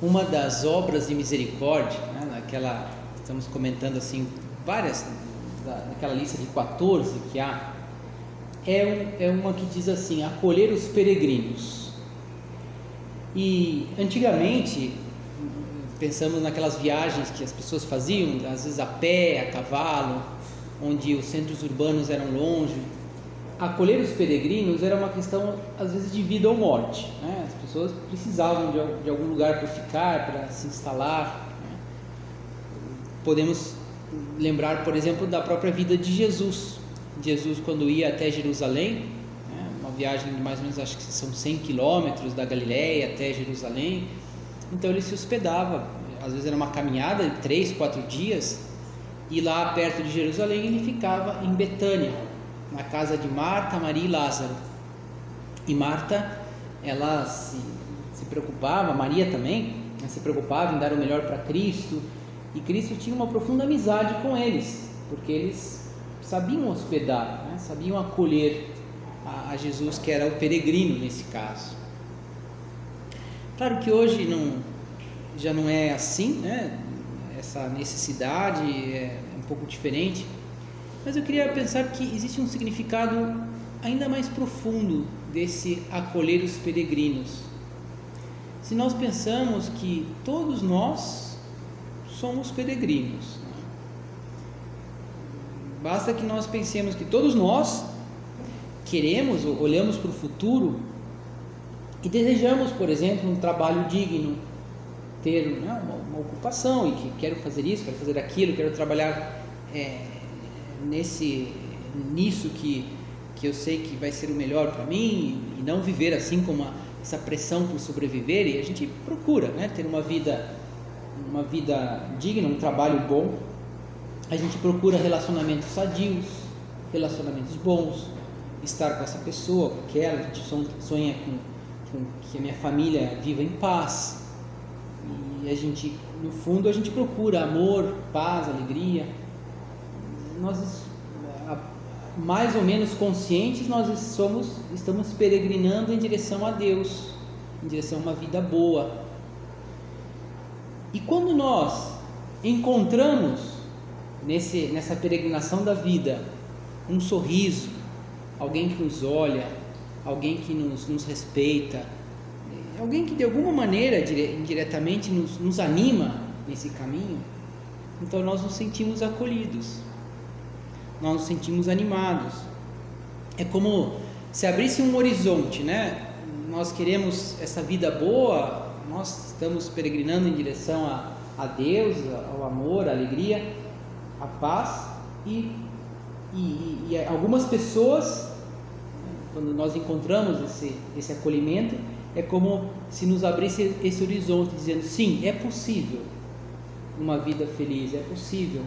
Uma das obras de misericórdia, né, naquela, estamos comentando assim, várias, naquela lista de 14 que há, é, é uma que diz assim: acolher os peregrinos. E antigamente, pensamos naquelas viagens que as pessoas faziam, às vezes a pé, a cavalo, onde os centros urbanos eram longe, acolher os peregrinos era uma questão, às vezes, de vida ou morte. Né? As pessoas precisavam de, de algum lugar para ficar, para se instalar. Né? Podemos lembrar, por exemplo, da própria vida de Jesus. Jesus, quando ia até Jerusalém, né? uma viagem de mais ou menos, acho que são 100 quilômetros da Galiléia até Jerusalém, então ele se hospedava. Às vezes era uma caminhada de três, quatro dias, e lá perto de Jerusalém ele ficava em Betânia, na casa de Marta, Maria e Lázaro. E Marta, ela se, se preocupava, Maria também, né, se preocupava em dar o melhor para Cristo. E Cristo tinha uma profunda amizade com eles, porque eles sabiam hospedar, né, sabiam acolher a, a Jesus, que era o peregrino nesse caso. Claro que hoje não, já não é assim, né? essa necessidade é um pouco diferente mas eu queria pensar que existe um significado ainda mais profundo desse acolher os peregrinos. Se nós pensamos que todos nós somos peregrinos, né? basta que nós pensemos que todos nós queremos, olhamos para o futuro e desejamos, por exemplo, um trabalho digno, ter né, uma, uma, ocupação e que quero fazer isso, quero fazer aquilo, quero trabalhar é, nesse nisso que que eu sei que vai ser o melhor para mim e não viver assim com uma, essa pressão por sobreviver e a gente procura, né, ter uma vida uma vida digna, um trabalho bom. A gente procura relacionamentos sadios, relacionamentos bons, estar com essa pessoa, com aquela, a gente sonha com, com que a minha família viva em paz. E a gente, no fundo, a gente procura amor, paz, alegria nós mais ou menos conscientes nós somos estamos peregrinando em direção a Deus, em direção a uma vida boa. E quando nós encontramos nesse nessa peregrinação da vida um sorriso, alguém que nos olha, alguém que nos, nos respeita, alguém que de alguma maneira indiretamente nos, nos anima nesse caminho, então nós nos sentimos acolhidos nós nos sentimos animados. É como se abrisse um horizonte, né? Nós queremos essa vida boa, nós estamos peregrinando em direção a, a Deus, ao amor, à alegria, à paz e, e, e algumas pessoas, quando nós encontramos esse, esse acolhimento, é como se nos abrisse esse horizonte, dizendo: sim, é possível uma vida feliz, é possível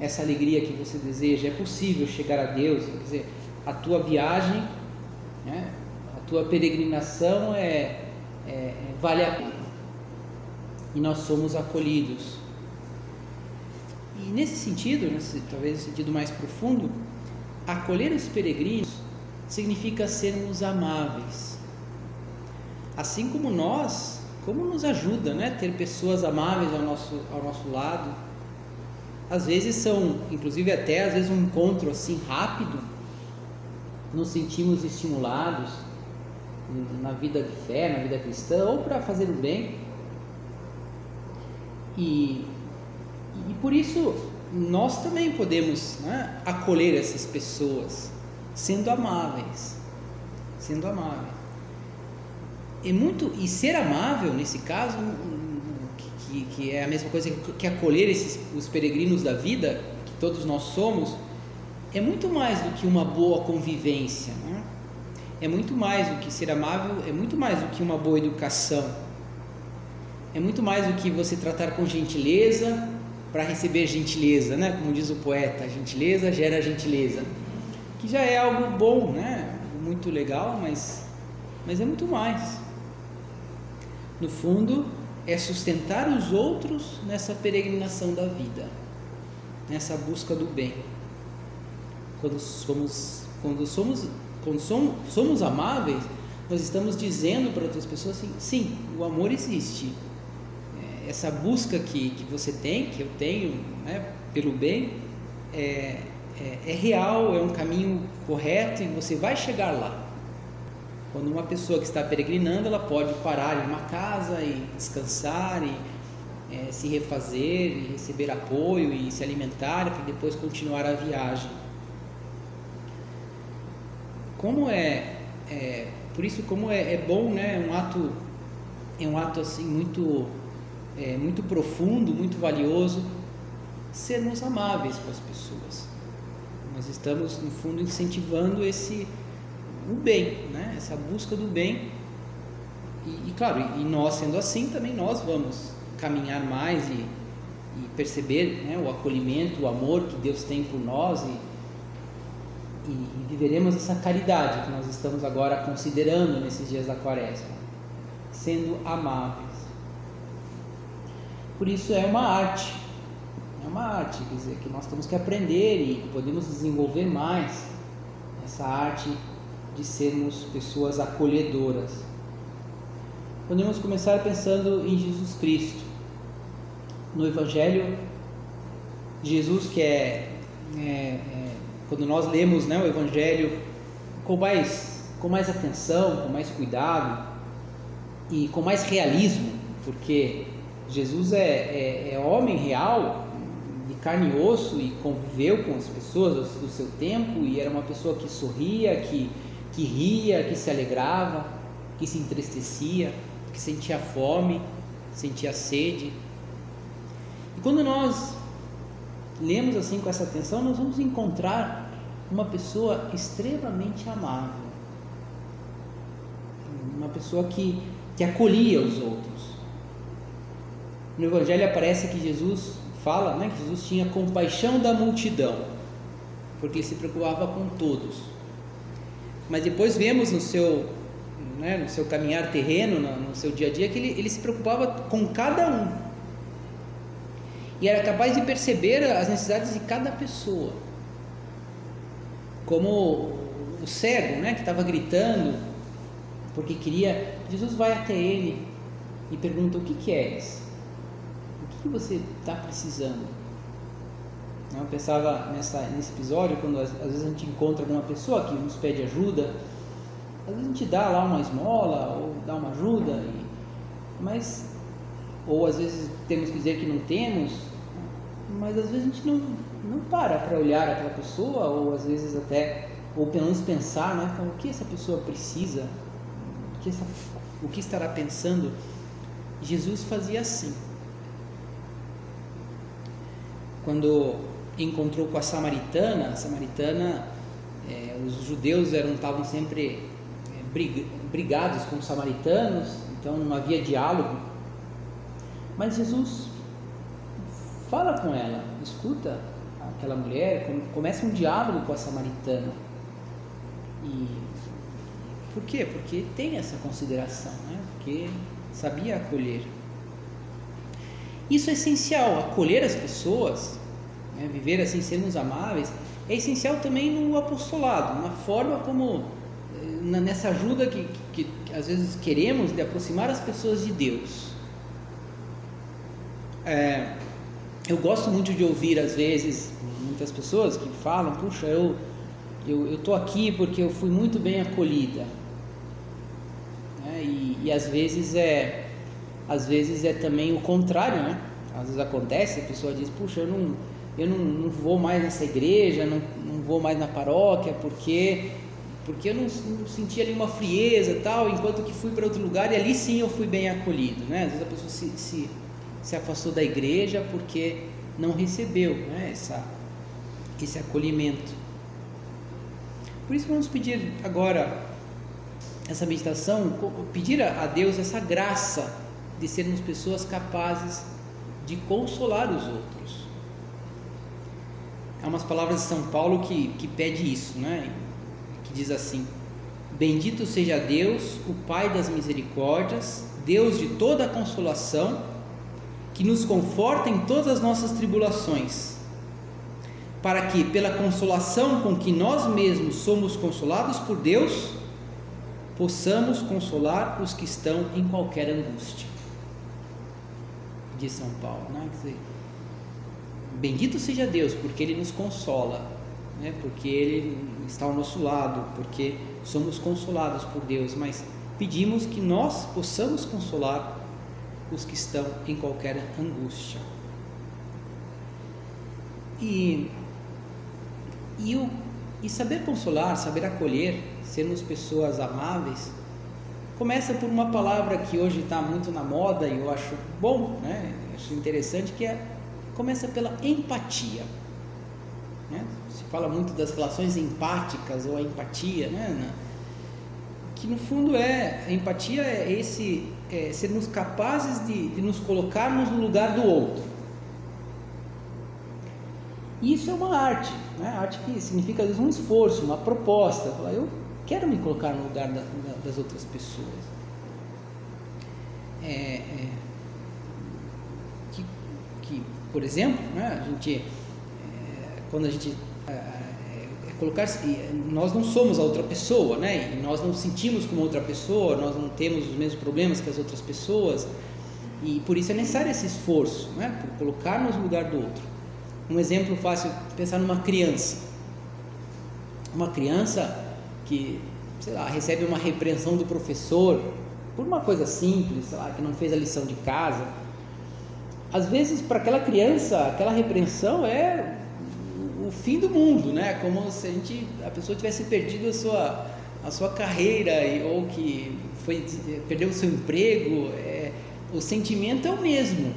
essa alegria que você deseja, é possível chegar a Deus, quer dizer, a tua viagem, né, a tua peregrinação é, é, vale a pena. E nós somos acolhidos. E nesse sentido, nesse, talvez no sentido mais profundo, acolher os peregrinos significa sermos amáveis. Assim como nós, como nos ajuda, né, ter pessoas amáveis ao nosso, ao nosso lado, às vezes são, inclusive até às vezes um encontro assim rápido, nos sentimos estimulados na vida de fé, na vida cristã, ou para fazer o bem. E, por isso nós também podemos né, acolher essas pessoas, sendo amáveis, sendo amáveis. E muito e ser amável nesse caso, que, que é a mesma coisa que acolher esses os peregrinos da vida, que todos nós somos, é muito mais do que uma boa convivência. Né? É muito mais do que ser amável, é muito mais do que uma boa educação. É muito mais do que você tratar com gentileza para receber gentileza, né? Como diz o poeta, gentileza gera gentileza, que já é algo bom, né? Muito legal, mas mas é muito mais. No fundo, é sustentar os outros nessa peregrinação da vida, nessa busca do bem. Quando somos, quando somos, quando somos, somos amáveis, nós estamos dizendo para outras pessoas assim: sim, o amor existe. É, essa busca que, que você tem, que eu tenho, né, pelo bem, é, é, é real, é um caminho correto e você vai chegar lá. Quando uma pessoa que está peregrinando, ela pode parar em uma casa e descansar e é, se refazer e receber apoio e se alimentar para depois continuar a viagem. Como é, é por isso como é, é, bom, né? É um ato é um ato assim muito é, muito profundo, muito valioso sermos amáveis com as pessoas. Nós estamos no fundo incentivando esse o bem, né? essa busca do bem. E, e claro, e nós sendo assim, também nós vamos caminhar mais e, e perceber né, o acolhimento, o amor que Deus tem por nós e, e, e, viveremos essa caridade que nós estamos agora considerando nesses dias da quaresma, sendo amáveis. Por isso é uma arte, é uma arte, quer dizer, que nós temos que aprender e podemos desenvolver mais essa arte de sermos pessoas acolhedoras. Podemos começar pensando em Jesus Cristo. No Evangelho, Jesus que é, é, é quando nós lemos né, o Evangelho com mais, com mais atenção, com mais cuidado e com mais realismo, porque Jesus é, é, é homem real, de carne e osso e conviveu com as pessoas do seu tempo e era uma pessoa que sorria, que que ria, que se alegrava, que se entristecia, que sentia fome, sentia sede. E quando nós lemos assim com essa atenção, nós vamos encontrar uma pessoa extremamente amável, uma pessoa que, que acolhia os outros. No Evangelho aparece que Jesus fala né, que Jesus tinha compaixão da multidão, porque se preocupava com todos. Mas depois vemos no seu, né, no seu caminhar terreno, no, no seu dia a dia, que ele, ele se preocupava com cada um. E era capaz de perceber as necessidades de cada pessoa. Como o cego, né, que estava gritando, porque queria. Jesus vai até ele e pergunta: O que queres? O que, que você está precisando? Eu pensava nessa, nesse episódio, quando às, às, vezes a gente encontra alguma pessoa que nos pede ajuda, às vezes a gente dá lá uma esmola ou dá uma ajuda, e, mas, ou às vezes temos que dizer que não temos, mas às vezes a gente não, não para para olhar aquela pessoa, ou às vezes até, ou pelo menos pensar, né, o que essa pessoa precisa, o que, essa, o que estará pensando. Jesus fazia assim. Quando encontrou com a samaritana, a samaritana, é, os judeus eram estavam sempre é, brigados com os samaritanos, então não havia diálogo. Mas Jesus fala com ela, escuta aquela mulher, começa um diálogo com a samaritana. E por quê? Porque tem essa consideração, né? porque sabia acolher. Isso é essencial, acolher as pessoas né, viver assim, sermos amáveis, é essencial também no apostolado, na forma como, eh, nessa ajuda que, que, que às vezes queremos de aproximar as pessoas de Deus. É, eu gosto muito de ouvir, às vezes, muitas pessoas que falam: puxa, eu eu estou aqui porque eu fui muito bem acolhida. É, e, e às vezes é às vezes é também o contrário, né? Às vezes acontece, a pessoa diz, puxa, eu não, eu não, não vou mais nessa igreja, não, não vou mais na paróquia, porque porque eu não, não senti ali uma frieza tal, enquanto que fui para outro lugar e ali sim eu fui bem acolhido, né? Às vezes a pessoa se, se, se afastou da igreja porque não recebeu né? Essa, esse acolhimento. Por isso vamos pedir agora essa meditação, pedir a Deus essa graça de sermos pessoas capazes de consolar os outros. Há umas palavras de São Paulo que, que pede isso, né? que diz assim: Bendito seja Deus, o Pai das misericórdias, Deus de toda a consolação, que nos conforta em todas as nossas tribulações, para que, pela consolação com que nós mesmos somos consolados por Deus, possamos consolar os que estão em qualquer angústia. Diz São Paulo, né? Quer dizer, bendito seja Deus, porque Ele nos consola né? porque Ele está ao nosso lado, porque somos consolados por Deus, mas pedimos que nós possamos consolar os que estão em qualquer angústia. E, e, o, e saber consolar, saber acolher, sermos pessoas amáveis, começa por uma palavra que hoje está muito na moda e eu acho bom, né? acho interessante, que é começa pela empatia. Né? Se fala muito das relações empáticas ou a empatia, né? que no fundo é a empatia é esse é, sermos capazes de, de nos colocarmos no lugar do outro. Isso é uma arte, né? arte que significa às vezes um esforço, uma proposta. Eu quero me colocar no lugar da, das outras pessoas. É, é, que, por exemplo, né, a gente quando a gente é, é, é colocar nós não somos a outra pessoa, né? E nós não sentimos como outra pessoa, nós não temos os mesmos problemas que as outras pessoas e por isso é necessário esse esforço, né? Por colocar-nos no lugar do outro. Um exemplo fácil, pensar numa criança. Uma criança que, sei lá, recebe uma repreensão do professor por uma coisa simples, sei lá, que não fez a lição de casa. Às vezes, para aquela criança, aquela repreensão é o fim do mundo, né? Como se a, gente, a pessoa tivesse perdido a sua, a sua carreira ou que foi, perdeu o seu emprego. É, o sentimento é o mesmo,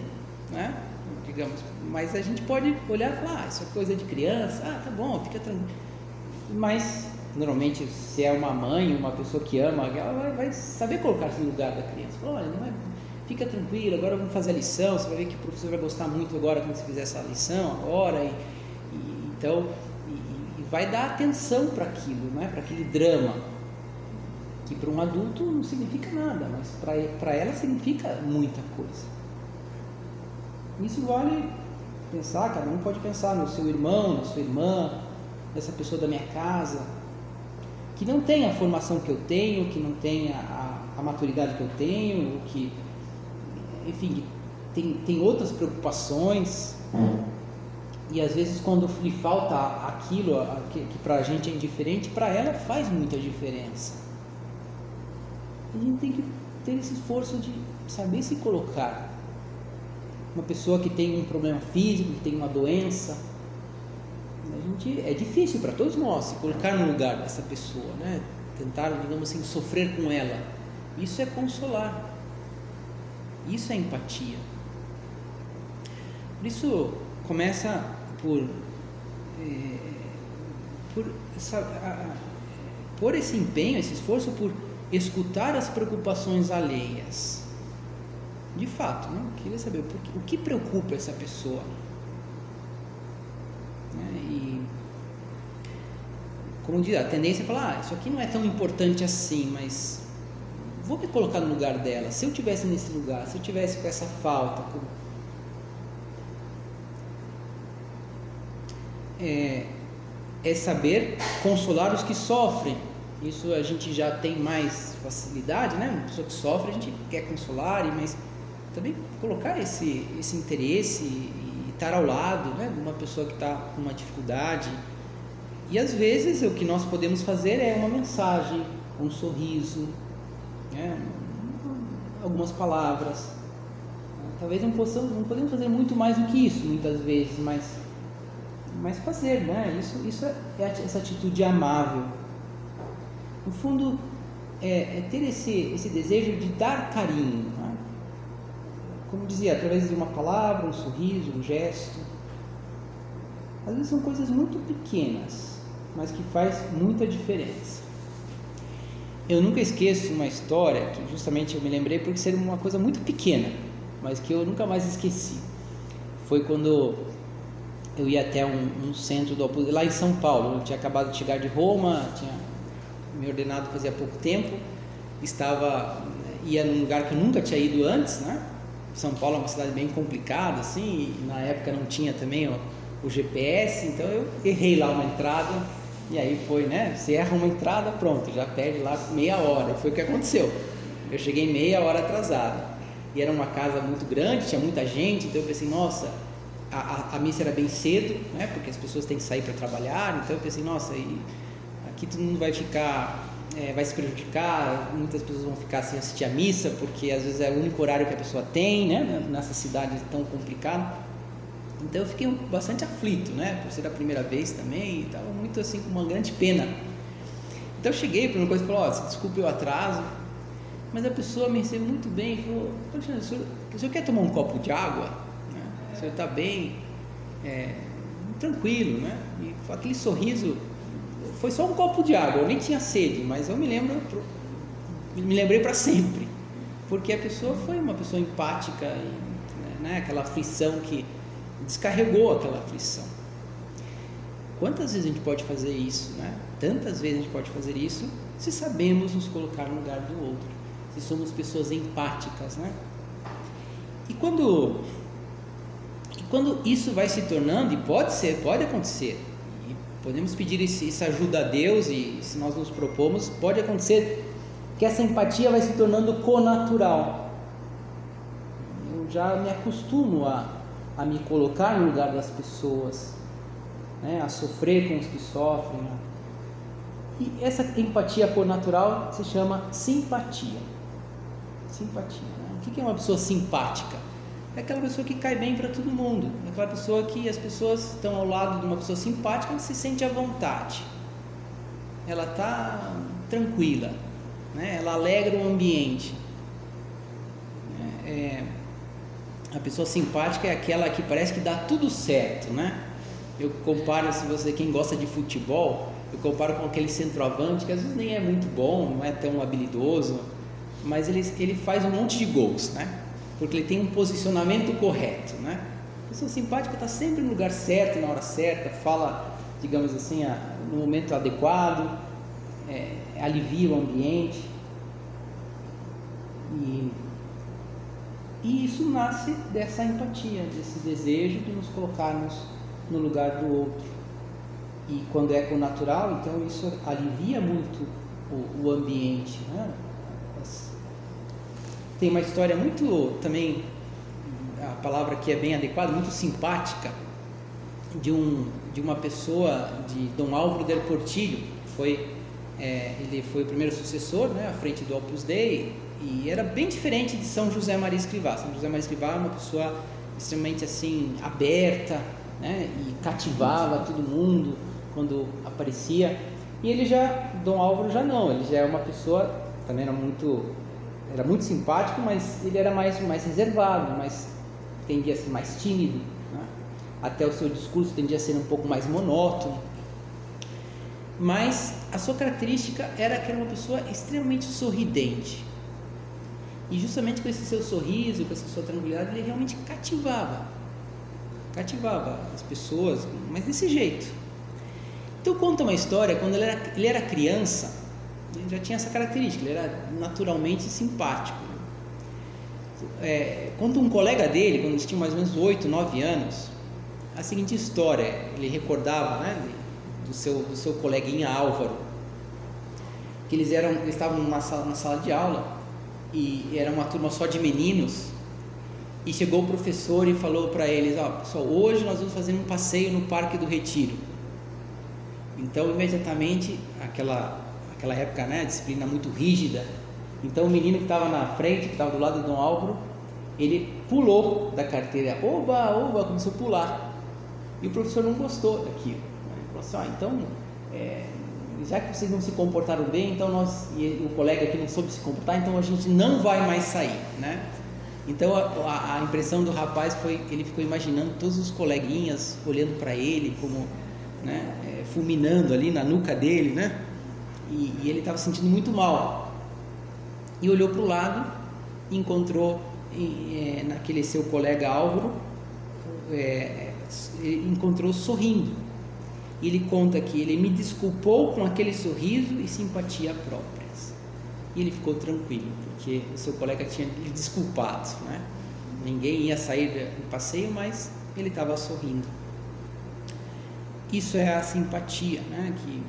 né? Digamos, mas a gente pode olhar e falar, ah, isso é coisa de criança, ah, tá bom, fica tranquilo. Mas normalmente se é uma mãe, uma pessoa que ama, ela vai, vai saber colocar-se no lugar da criança. Fala, olha, não é, fica tranquilo, agora vamos fazer a lição, você vai ver que o professor vai gostar muito agora quando você fizer essa lição agora e então, e, e vai dar atenção para aquilo, não é? para aquele drama, que para um adulto não significa nada, mas para ela significa muita coisa. Isso vale pensar, cada um pode pensar no seu irmão, na sua irmã, nessa pessoa da minha casa, que não tem a formação que eu tenho, que não tem a, a maturidade que eu tenho, que, enfim, tem, tem outras preocupações. E às vezes quando lhe falta aquilo que, que para a gente é indiferente, para ela faz muita diferença. A gente tem que ter esse esforço de saber se colocar. Uma pessoa que tem um problema físico, que tem uma doença, a gente, é difícil para todos nós se colocar no lugar dessa pessoa, né? tentar, digamos assim, sofrer com ela. Isso é consolar. Isso é empatia. Por isso, começa por, é, por, por esse empenho, esse esforço por escutar as preocupações alheias. De fato, né? queria saber o que preocupa essa pessoa. Né? E, como diz, a tendência é falar, ah, isso aqui não é tão importante assim, mas vou me colocar no lugar dela. Se eu tivesse nesse lugar, se eu tivesse com essa falta, com, é, é saber consolar os que sofrem. Isso a gente já tem mais facilidade, né? Uma pessoa que sofre, a gente quer consolar, mas também colocar esse, esse interesse e estar ao lado né, de uma pessoa que está com uma dificuldade. E às vezes o que nós podemos fazer é uma mensagem, um sorriso, né, algumas palavras. talvez não possamos, não podemos fazer muito mais do que isso, muitas vezes, mas, mas fazer, né? Isso, isso é, é essa atitude amável. No fundo, é, é ter esse, esse desejo de dar carinho, né? como dizia, através de uma palavra, um sorriso, um gesto. Às vezes são coisas muito pequenas, mas que faz muita diferença. Eu nunca esqueço uma história que justamente eu me lembrei porque seria uma coisa muito pequena, mas que eu nunca mais esqueci. Foi quando eu ia até um, um centro do Opus lá em São Paulo. Eu tinha acabado de chegar de Roma, tinha me ordenado fazia pouco tempo, estava ia num lugar que eu nunca tinha ido antes, né? São Paulo é uma cidade bem complicada, assim, e na época não tinha também o GPS, então eu errei lá uma entrada e aí foi, né? Você erra uma entrada, pronto, já perde lá meia hora. E foi o que aconteceu. Eu cheguei meia hora atrasado. E era uma casa muito grande, tinha muita gente, então eu pensei, nossa, a, a, a missa era bem cedo, né? Porque as pessoas têm que sair para trabalhar, então eu pensei, nossa, e aqui todo mundo vai ficar, é, vai se prejudicar, muitas pessoas vão ficar sem assistir a missa, porque às vezes é o único horário que a pessoa tem, né? Nessa cidade tão complicada. Então eu fiquei bastante aflito, né? Por ser a primeira vez também, estava muito assim com uma grande pena. Então eu cheguei, primeira coisa, falou, oh, desculpe o atraso, mas a pessoa me recebeu muito bem e falou, Poxa, o senhor, o senhor quer tomar um copo de água? Né? O senhor está bem, é, tranquilo, né? E aquele sorriso, foi só um copo de água, eu nem tinha sede, mas eu me lembro, me lembrei para sempre, porque a pessoa foi uma pessoa empática, e, né? aquela aflição que descarregou aquela aflição. Quantas vezes a gente pode fazer isso, né? Tantas vezes a gente pode fazer isso se sabemos nos colocar no lugar do outro, se somos pessoas empáticas, né? E quando e quando isso vai se tornando e pode ser, pode acontecer, podemos pedir essa ajuda a Deus e se nós nos propomos, pode acontecer que essa empatia vai se tornando conatural. Eu já me acostumo a a me colocar no lugar das pessoas, né, a sofrer com os que sofrem. Né. E essa empatia por natural se chama simpatia. Simpatia. Né? O que é uma pessoa simpática? É aquela pessoa que cai bem para todo mundo. É aquela pessoa que as pessoas estão ao lado de uma pessoa simpática e se sente à vontade. Ela está tranquila, né? ela alegra o ambiente. É, é a pessoa simpática é aquela que parece que dá tudo certo, né? Eu comparo, se você quem gosta de futebol, eu comparo com aquele centroavante que às vezes nem é muito bom, não é tão habilidoso, mas ele, ele faz um monte de gols, né? Porque ele tem um posicionamento correto, né? A pessoa simpática está sempre no lugar certo, na hora certa, fala, digamos assim, no momento adequado, é, alivia o ambiente. E e isso nasce dessa empatia, desse desejo de nos colocarmos no lugar do outro. E quando é com natural, então isso alivia muito o, o ambiente. Né? Tem uma história muito também, a palavra que é bem adequada, muito simpática, de, um, de uma pessoa, de Dom Álvaro del Portillo, que foi, é, ele foi o primeiro sucessor né, à frente do Opus Dei, e era bem diferente de São José Maria Escrivá. São José Maria Escrivá é uma pessoa extremamente assim aberta, né, e cativava todo mundo quando aparecia. E ele já, Dom Álvaro já não, ele já é uma pessoa também era muito era muito simpático, mas ele era mais mais reservado, mais tendia a ser mais tímido, né? até o seu discurso tendia a ser um pouco mais monótono. Mas a sua característica era que era uma pessoa extremamente sorridente. E justamente com esse seu sorriso, com essa sua tranquilidade, ele realmente cativava. Cativava as pessoas, mas desse jeito. Então conta uma história, quando ele era, ele era criança, ele já tinha essa característica, ele era naturalmente simpático. É, conta um colega dele, quando eles tinham mais ou menos 8, 9 anos, a seguinte história, ele recordava né, do, seu, do seu coleguinha Álvaro, que eles, eram, eles estavam numa sala, numa sala de aula e era uma turma só de meninos. E chegou o professor e falou para eles: Ó, oh, pessoal, hoje nós vamos fazer um passeio no Parque do Retiro. Então, imediatamente, aquela, aquela época, né, disciplina muito rígida. Então, o menino que estava na frente, que estava do lado do Dom Álvaro, ele pulou da carteira, oba, oba, começou a pular. E o professor não gostou daquilo. Ele falou assim: ah, então, é, já que vocês não se comportaram bem, então nós, e o colega aqui não soube se comportar, então a gente não vai mais sair, né? Então a, a impressão do rapaz foi, ele ficou imaginando todos os coleguinhas olhando para ele como, né, é, fulminando ali na nuca dele, né? E, e ele estava sentindo muito mal. E olhou para o lado encontrou é, naquele seu colega Álvaro, é, encontrou sorrindo. Ele conta que ele me desculpou com aquele sorriso e simpatia próprias. E ele ficou tranquilo, porque o seu colega tinha lhe desculpado. Né? Ninguém ia sair do passeio, mas ele estava sorrindo. Isso é a simpatia, né? Que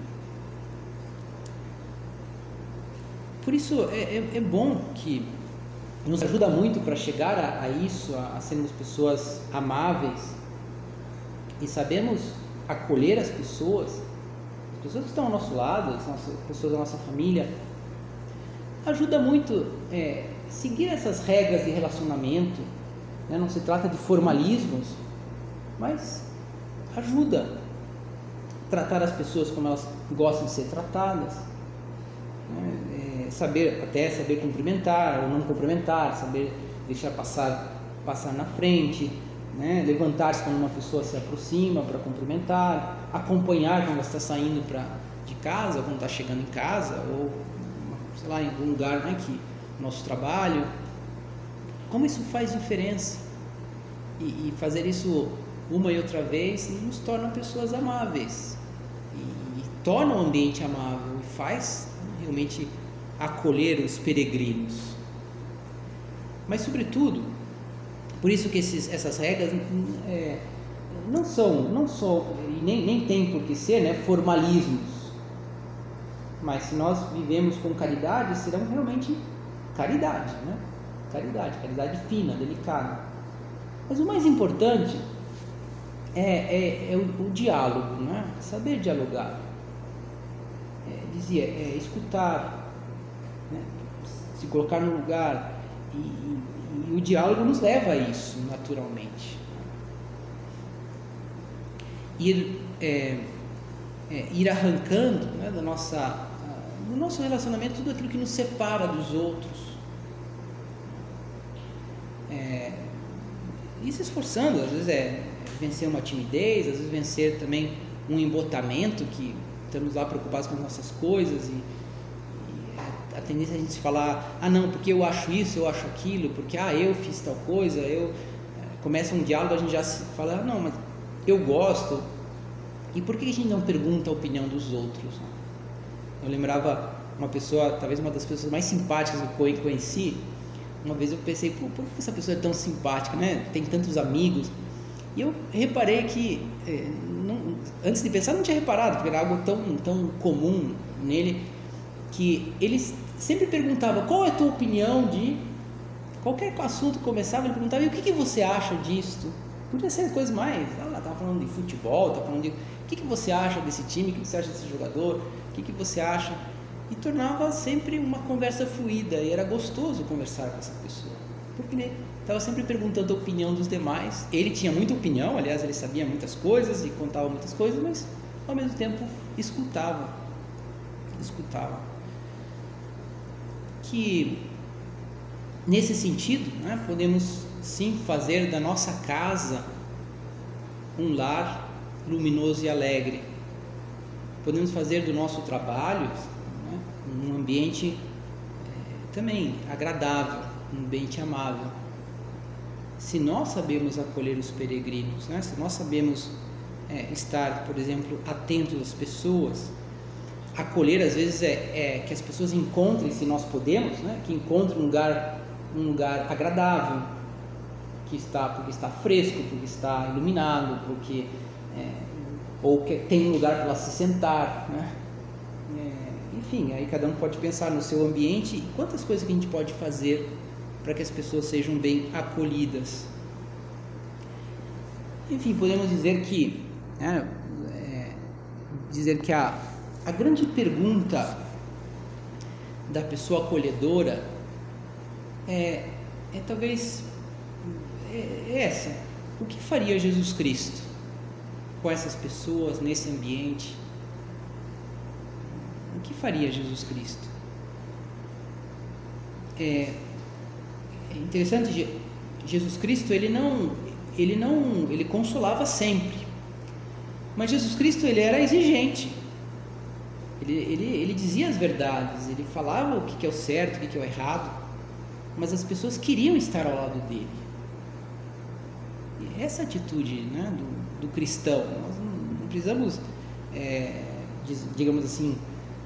por isso é, é, é bom que nos ajuda muito para chegar a, a isso, a, a, sermos pessoas amáveis e sabemos acolher as pessoas, as pessoas que estão ao nosso lado, as pessoas da nossa família. Ajuda muito é, seguir essas regras de relacionamento. Né? Não se trata de formalismos, mas ajuda tratar as pessoas como elas gostam de ser tratadas. Né? saber até saber cumprimentar ou não cumprimentar, saber deixar passar passar na frente, né? levantar-se quando uma pessoa se aproxima para cumprimentar, acompanhar quando está saindo de casa, quando está chegando em casa ou sei lá em algum lugar, né? Que nosso trabalho, como isso faz diferença e, e fazer isso uma e outra vez nos torna pessoas amáveis e, e torna o ambiente amável e faz realmente acolher os peregrinos. Mas, sobretudo, por isso que esses, essas regras é, não são, não são e nem, nem tem por que ser né, formalismos. Mas se nós vivemos com caridade, serão realmente caridade, né? Caridade, caridade fina, delicada. Mas o mais importante é, é, é o, o, diálogo, né? saber dialogar. É, dizia, é escutar, se colocar no lugar. E, e, e o diálogo nos leva a isso, naturalmente. Ir, é, é, ir arrancando né, da nossa, do nosso relacionamento tudo aquilo que nos separa dos outros. É, e se esforçando, às vezes é vencer uma timidez, às vezes vencer também um embotamento que estamos lá preocupados com as nossas coisas e a tendência é a gente falar, ah não, porque eu acho isso, eu acho aquilo, porque ah, eu fiz tal coisa, eu é, começa um diálogo, a gente já fala, ah, não, mas eu gosto. E por que a gente não pergunta a opinião dos outros? Eu lembrava uma pessoa, talvez uma das pessoas mais simpáticas que eu conheci, uma vez eu pensei, por que essa pessoa é tão simpática, né? Tem tantos amigos. E eu reparei que, é, não, antes de pensar, não tinha reparado, porque era algo tão, tão comum nele, que eles sempre perguntava qual é a tua opinião de qualquer assunto que começava, ele perguntava, e o que, que você acha disto? Podia ser coisa mais, ela estava falando de futebol, estava falando de o que, que você acha desse time, o que, você acha desse jogador, o que, que você acha? E tornava sempre uma conversa fluida e era gostoso conversar com essa pessoa, porque né, estava sempre perguntando a opinião dos demais. Ele tinha muita opinião, aliás, ele sabia muitas coisas e contava muitas coisas, mas ao mesmo tempo escutava, escutava que, nesse sentido, né, podemos sim fazer da nossa casa um lar luminoso e alegre. Podemos fazer do nosso trabalho né, um ambiente é, também agradável, um ambiente amável. Se nós sabemos acolher os peregrinos, né, se nós sabemos é, estar, por exemplo, atentos às pessoas, acolher às vezes é, é, que as pessoas encontrem, se nós podemos, né, que encontrem um lugar, um lugar agradável, que está porque está fresco, porque está iluminado, porque é, ou que tem um lugar para se sentar, né? É, enfim, aí cada um pode pensar no seu ambiente e quantas coisas que a gente pode fazer para que as pessoas sejam bem acolhidas. Enfim, podemos dizer que né, é, dizer que a a grande pergunta da pessoa acolhedora é, é talvez é, é essa: o que faria Jesus Cristo com essas pessoas, nesse ambiente? O que faria Jesus Cristo? É, é interessante, Jesus Cristo ele não, ele não, ele consolava sempre. Mas Jesus Cristo ele era exigente. Ele, ele, ele dizia as verdades, ele falava o que é o certo, o que é o errado, mas as pessoas queriam estar ao lado dele. E essa atitude né, do, do cristão, nós não, não precisamos, é, digamos assim,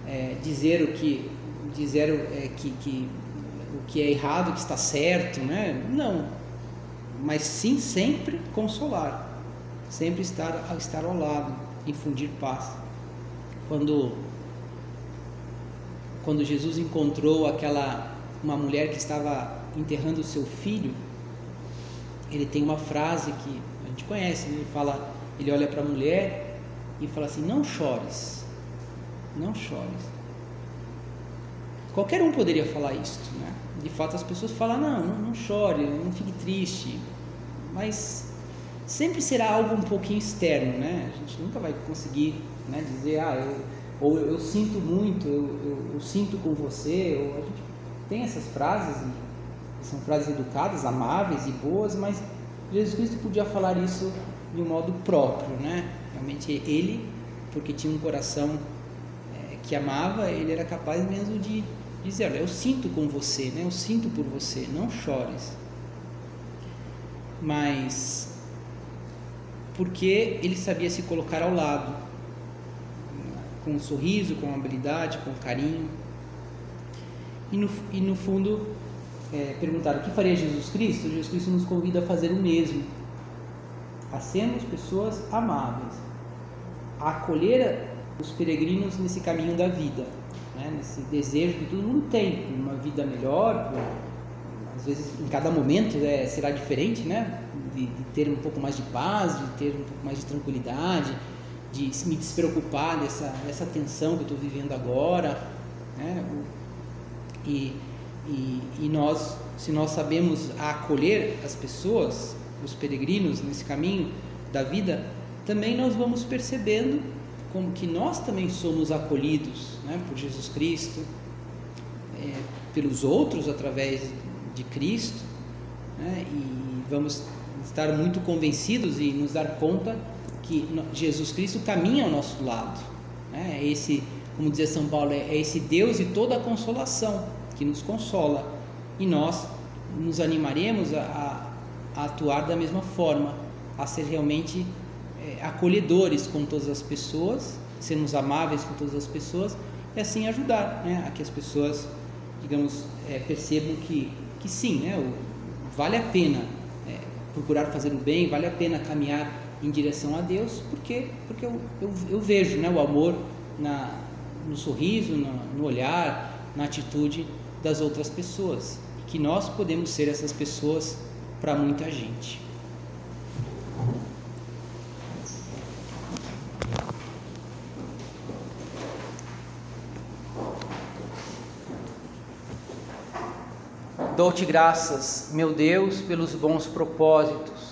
é, dizer o que dizer é, que, que o que é errado, o que está certo, né? Não, mas sim sempre consolar, sempre estar estar ao lado, infundir paz. Quando quando Jesus encontrou aquela uma mulher que estava enterrando o seu filho, ele tem uma frase que a gente conhece, né? ele fala, ele olha para a mulher e fala assim: "Não chores. Não chores". Qualquer um poderia falar isto, né? De fato as pessoas falam: "Não, não, não chore, não fique triste". Mas sempre será algo um pouquinho externo, né? A gente nunca vai conseguir, né, dizer: "Ah, eu ou eu, sinto muito, eu, eu, eu, sinto com você, ou a gente tem essas frases, são frases educadas, amáveis e boas, mas Jesus Cristo podia falar isso de um modo próprio, né? Realmente ele, porque tinha um coração é, que amava, ele era capaz mesmo de dizer, olha, eu sinto com você, né? Eu sinto por você, não chores. Mas porque ele sabia se colocar ao lado com um sorriso, com habilidade, com carinho. E no, e no fundo, é, perguntaram o que faria Jesus Cristo? Jesus Cristo nos convida a fazer o mesmo, a sermos pessoas amáveis, a acolher os peregrinos nesse caminho da vida, né? nesse desejo que todo mundo tem, uma vida melhor, às vezes em cada momento é, será diferente, né? De, de ter um pouco mais de paz, de ter um pouco mais de tranquilidade, de me despreocupar dessa, dessa tensão que eu estou vivendo agora. Né? E, e, e nós, se nós sabemos acolher as pessoas, os peregrinos nesse caminho da vida, também nós vamos percebendo como que nós também somos acolhidos né, por Jesus Cristo, é, pelos outros através de Cristo, né, e vamos estar muito convencidos e nos dar conta que Jesus Cristo caminha ao nosso lado. Né? É esse, como dizia São Paulo, é esse Deus e toda a consolação que nos consola. E nós nos animaremos a, a atuar da mesma forma, a ser realmente é, acolhedores com todas as pessoas, sermos amáveis com todas as pessoas e assim ajudar né? a que as pessoas, digamos, é, percebam que, que sim, né? O, vale a pena é, procurar fazer o bem, vale a pena caminhar em direção a Deus, porque porque eu, eu, eu vejo né, o amor na, no sorriso, no, no olhar, na atitude das outras pessoas. Que nós podemos ser essas pessoas para muita gente. Dou-te graças, meu Deus, pelos bons propósitos